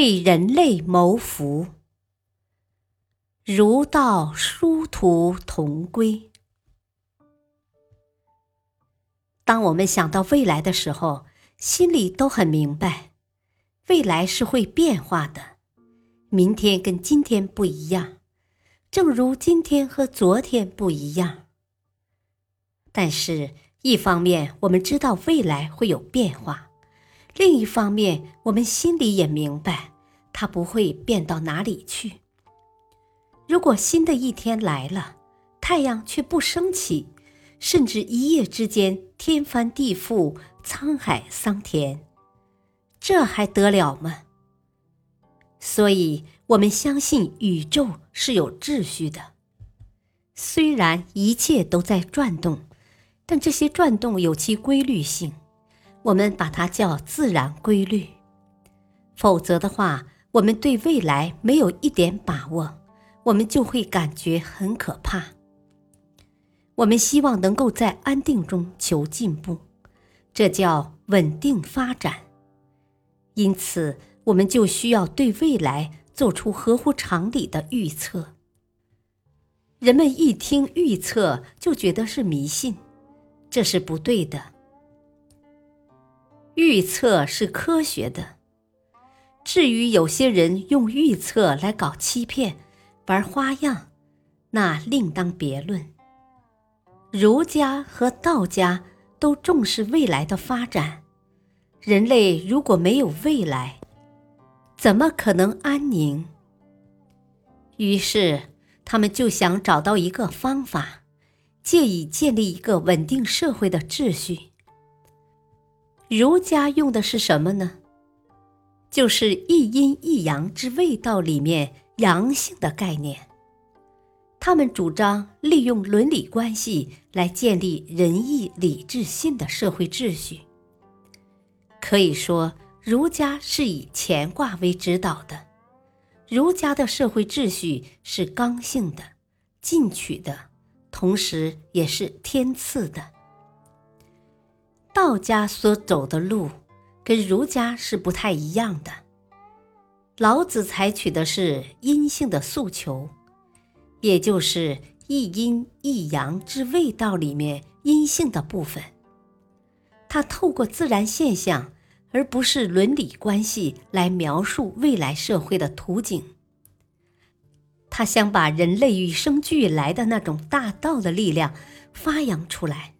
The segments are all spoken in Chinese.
为人类谋福，儒道殊途同归。当我们想到未来的时候，心里都很明白，未来是会变化的，明天跟今天不一样，正如今天和昨天不一样。但是，一方面我们知道未来会有变化。另一方面，我们心里也明白，它不会变到哪里去。如果新的一天来了，太阳却不升起，甚至一夜之间天翻地覆、沧海桑田，这还得了吗？所以，我们相信宇宙是有秩序的。虽然一切都在转动，但这些转动有其规律性。我们把它叫自然规律，否则的话，我们对未来没有一点把握，我们就会感觉很可怕。我们希望能够在安定中求进步，这叫稳定发展。因此，我们就需要对未来做出合乎常理的预测。人们一听预测就觉得是迷信，这是不对的。预测是科学的，至于有些人用预测来搞欺骗、玩花样，那另当别论。儒家和道家都重视未来的发展，人类如果没有未来，怎么可能安宁？于是他们就想找到一个方法，借以建立一个稳定社会的秩序。儒家用的是什么呢？就是一阴一阳之谓道里面阳性的概念。他们主张利用伦理关系来建立仁义礼智信的社会秩序。可以说，儒家是以乾卦为指导的。儒家的社会秩序是刚性的、进取的，同时也是天赐的。道家所走的路，跟儒家是不太一样的。老子采取的是阴性的诉求，也就是一阴一阳之谓道里面阴性的部分。他透过自然现象，而不是伦理关系来描述未来社会的图景。他想把人类与生俱来的那种大道的力量发扬出来。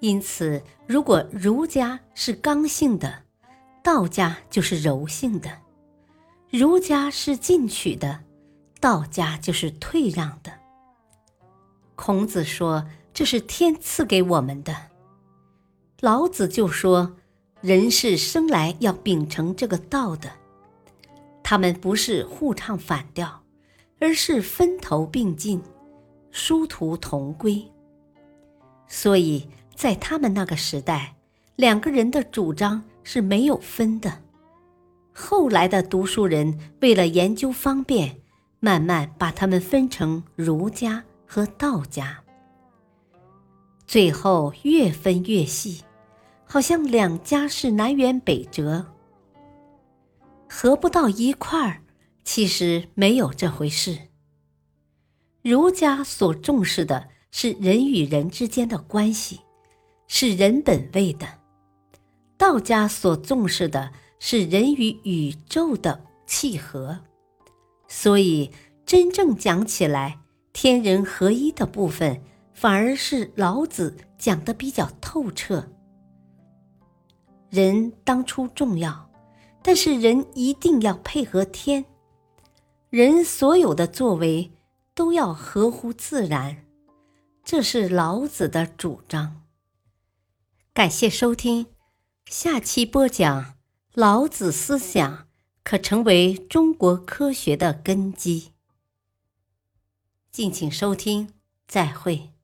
因此，如果儒家是刚性的，道家就是柔性的；儒家是进取的，道家就是退让的。孔子说：“这是天赐给我们的。”老子就说：“人是生来要秉承这个道的。”他们不是互唱反调，而是分头并进，殊途同归。所以。在他们那个时代，两个人的主张是没有分的。后来的读书人为了研究方便，慢慢把他们分成儒家和道家。最后越分越细，好像两家是南辕北辙，合不到一块儿。其实没有这回事。儒家所重视的是人与人之间的关系。是人本位的，道家所重视的是人与宇宙的契合，所以真正讲起来，天人合一的部分反而是老子讲的比较透彻。人当初重要，但是人一定要配合天，人所有的作为都要合乎自然，这是老子的主张。感谢收听，下期播讲老子思想可成为中国科学的根基。敬请收听，再会。